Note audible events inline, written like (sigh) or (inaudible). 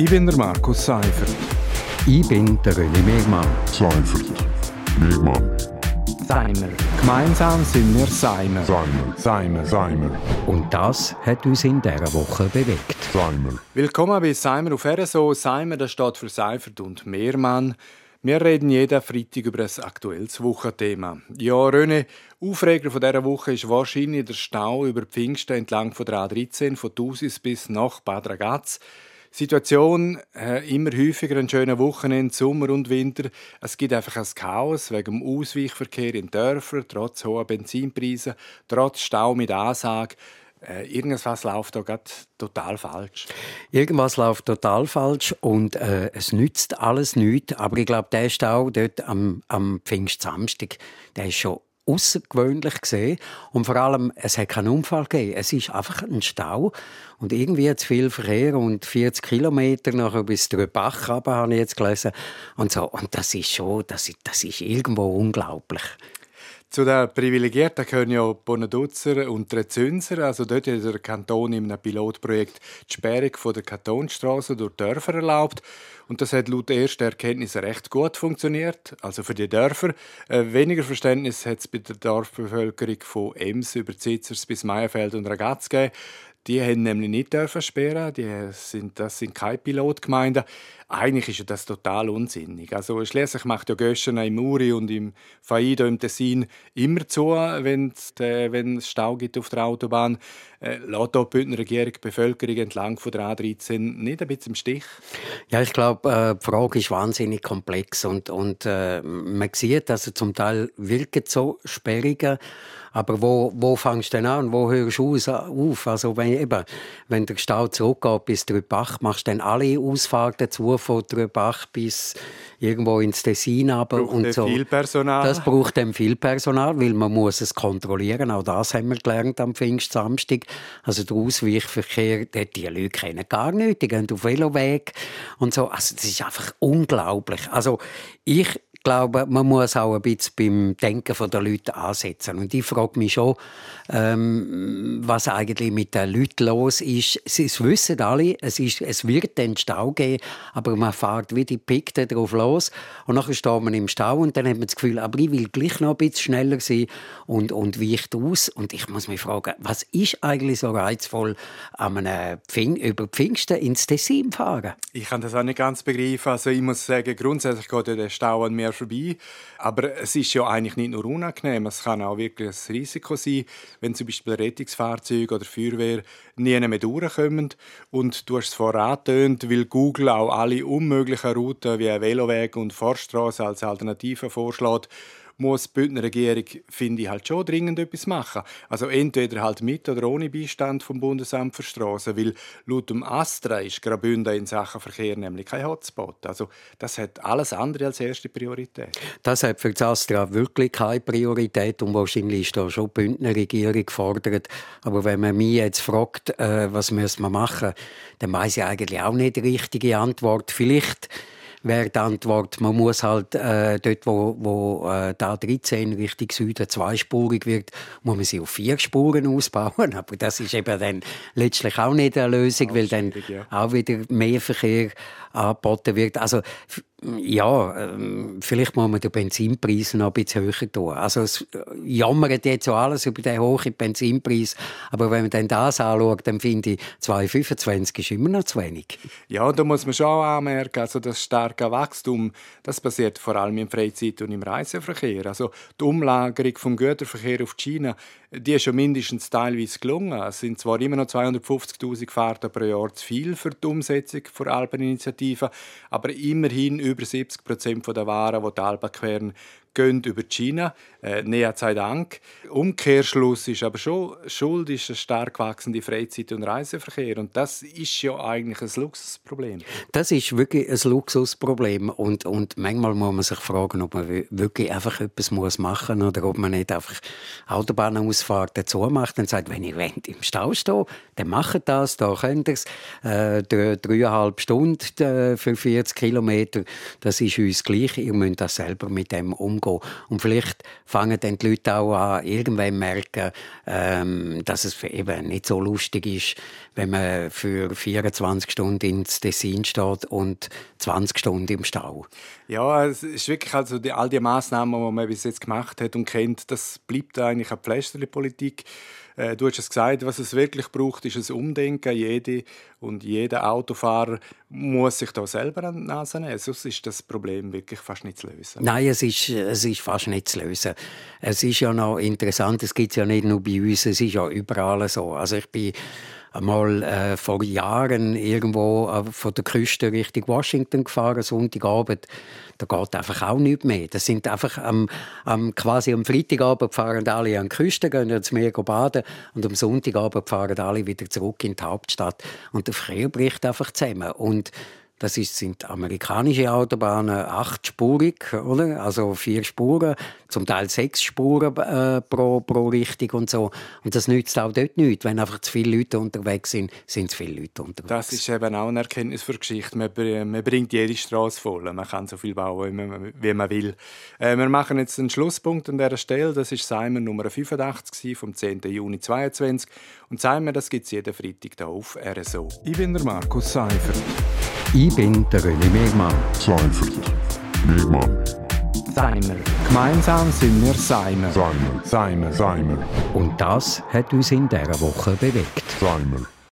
Ich bin der Markus Seifert. Ich bin der René Megmann. Seifert. Megmann. Seimer. Gemeinsam sind wir Seimer. Seimer. Seimer. Seimer. Und das hat uns in dieser Woche bewegt. Seimer. Willkommen bei Seimer auf RSO. Seimer das steht für Seifert und Mehrmann. Wir reden jeden Freitag über ein aktuelles Wochenthema. Ja, René, Aufreger von dieser Woche ist wahrscheinlich der Stau über Pfingsten entlang von der A13 von Thusis bis nach Bad Ragaz. Situation äh, immer häufiger an schönen Wochenenden, Sommer und Winter. Es gibt einfach ein Chaos wegen dem Ausweichverkehr in Dörfern, trotz hoher Benzinpreise, trotz Stau mit Ansage. Äh, irgendwas läuft da gerade total falsch. Irgendwas läuft total falsch und äh, es nützt alles nichts. Aber ich glaube, der Stau dort am, am Pfingstsamstag, der ist schon außergewöhnlich gesehen und vor allem es hat keinen Unfall gegeben. Es ist einfach ein Stau und irgendwie zu viel Verkehr und 40 Kilometer nachher bis Drübach runter, habe ich jetzt gelesen und so und das ist schon, das ist, das ist irgendwo unglaublich. Zu den Privilegierten gehören ja Bonaduzzer und Rezünser. Also dort hat der Kanton in einem Pilotprojekt die Sperrung von der Kantonstraße durch Dörfer erlaubt. Und das hat laut ersten Erkenntnissen recht gut funktioniert. Also für die Dörfer. Äh, weniger Verständnis hat es bei der Dorfbevölkerung von Ems über Zitzers bis Meierfeld und Ragaz gegeben. Die haben nämlich nicht sperren. Die sind, das sind keine Pilotgemeinden. Eigentlich ist das total unsinnig. Also schließlich macht ja Göschen im Muri und im Faido im Tessin immer zu, wenn es Stau gibt auf der Autobahn. Äh, lässt die Bündner Regierung die Bevölkerung entlang von der A13 nicht ein bisschen im Stich? Ja, ich glaube, äh, die Frage ist wahnsinnig komplex und, und äh, man sieht, dass also zum Teil wirken so Sperrungen aber wo, wo fängst du denn an? Wo hörst du auf? Also wenn, eben, wenn der Stau zurückgeht bis Trübach, machst du dann alle Ausfahrten zu von Trübach bis irgendwo ins Tessin aber und so. Viel Personal. Das braucht dann viel Personal, weil man muss es kontrollieren. Auch das haben wir gelernt am Pfingstsamstag. Also der Ausweichverkehr, die Leute kennen gar nichts, die gehen auf Veloweg und so. Also das ist einfach unglaublich. Also ich glaube, man muss auch ein bisschen beim Denken der Leute ansetzen. Und ich frage mich schon, ähm, was eigentlich mit den Leuten los ist. Sie wissen alle, es, ist, es wird den Stau geben, aber man fährt wie die Pikte drauf los und dann steht man im Stau und dann hat man das Gefühl, aber ich will gleich noch ein bisschen schneller sein und, und weicht aus. Und ich muss mich fragen, was ist eigentlich so reizvoll an einem Pfing über Pfingsten ins Tessin fahren? Ich kann das auch nicht ganz begreifen. Also ich muss sagen, grundsätzlich geht der Stau an mir mir vorbei. Aber es ist ja eigentlich nicht nur unangenehm, es kann auch wirklich ein Risiko sein, wenn zum Beispiel Rettungsfahrzeuge oder Feuerwehr nie mehr durchkommen. Und du hast es vorher weil Google auch alle unmöglichen Routen wie Veloweg und Forststraße als Alternative vorschlägt, muss die Bündner Regierung, finde ich, halt schon dringend etwas machen. Also entweder halt mit oder ohne Beistand vom Bundesamt für Straßen, weil laut dem Astra ist Graubünden in Sachen Verkehr nämlich kein Hotspot. Also das hat alles andere als erste Priorität. Das hat für das Astra wirklich keine Priorität und wahrscheinlich ist da schon die Bündner Regierung gefordert. Aber wenn man mich jetzt fragt, äh, was müssen wir machen, dann weiß ich eigentlich auch nicht die richtige Antwort. Vielleicht wäre die Antwort, man muss halt äh, dort, wo, wo äh, da 13 Richtung Süden zweispurig wird, muss man sie auf vier Spuren ausbauen. (laughs) Aber das ist eben dann letztlich auch nicht eine Lösung, weil dann auch wieder mehr Verkehr angeboten wird. Also ja, ähm, vielleicht muss man den Benzinpreis noch ein bisschen höher tun. Also es jammert jetzt so alles über den hohen Benzinpreis, aber wenn man dann das anschaut, dann finde ich, 2,25 ist immer noch zu wenig. Ja, da muss man schon anmerken, also das starke Wachstum, das passiert vor allem im Freizeit- und im Reiseverkehr. Also die Umlagerung vom Güterverkehr auf China die ist schon mindestens teilweise gelungen. Es sind zwar immer noch 250.000 Fahrten pro Jahr zu viel für die Umsetzung der Alpeninitiative, aber immerhin über 70 Prozent der Waren, die die queren, gehen über China. Äh, Nea sei Dank. Umkehrschluss ist aber schon, Schuld ist ein stark wachsender Freizeit- und Reiseverkehr. Und das ist ja eigentlich ein Luxusproblem. Das ist wirklich ein Luxusproblem. Und, und manchmal muss man sich fragen, ob man wirklich einfach etwas muss machen muss oder ob man nicht einfach Autobahnausfahrten dazu macht und sagt, wenn ich im Stau stehe, dann macht das, da könnt ihr es. Äh, dreieinhalb Stunden äh, für 40 Kilometer, das ist uns gleich. Ihr müsst das selber mit dem umgehen umgehen. Und vielleicht fangen dann die Leute auch an, irgendwann merken, ähm, dass es eben nicht so lustig ist, wenn man für 24 Stunden ins Tessin steht und 20 Stunden im Stau. Ja, es ist wirklich also die, all die Massnahmen, die man bis jetzt gemacht hat und kennt, das bleibt eigentlich eine Pflasterpolitik. Äh, du hast es gesagt, was es wirklich braucht, ist ein Umdenken. Jede und jeder Autofahrer muss sich da selber an die Nase nehmen. Sonst ist das Problem wirklich fast nicht zu lösen. Nein, es ist, es ist fast nicht zu lösen. Es ist ja noch interessant, es gibt es ja nicht nur bei uns, es ist ja überall so. Also ich bin einmal äh, vor Jahren irgendwo äh, von der Küste Richtung Washington gefahren, Sonntagabend. Da geht einfach auch nichts mehr. Das sind einfach am, am, quasi am Freitagabend fahren alle an die Küste, gehen ins Meer baden und am Sonntagabend fahren alle wieder zurück in die Hauptstadt. Und der Verkehr bricht einfach zusammen. Und das ist, sind amerikanische Autobahnen achtspurig, oder? Also vier Spuren, zum Teil sechs Spuren äh, pro, pro Richtung und so. Und das nützt auch dort nichts. Wenn einfach zu viele Leute unterwegs sind, sind zu viele Leute unterwegs. Das ist eben auch eine Erkenntnis für Geschichte. Man, man bringt jede Straße voll. Man kann so viel bauen, wie man, wie man will. Äh, wir machen jetzt einen Schlusspunkt an dieser Stelle. Das ist Simon Nummer 85 vom 10. Juni 2022. Und Simon, das gibt es jeden Freitag hier auf RSO. Ich bin der Markus Seifert. Ich bin der René Megmann. Seifert. Megmann. Seimer. Gemeinsam sind wir Seimer. Seimer. Seimer. Seimer. Und das hat uns in dieser Woche bewegt. Seimer.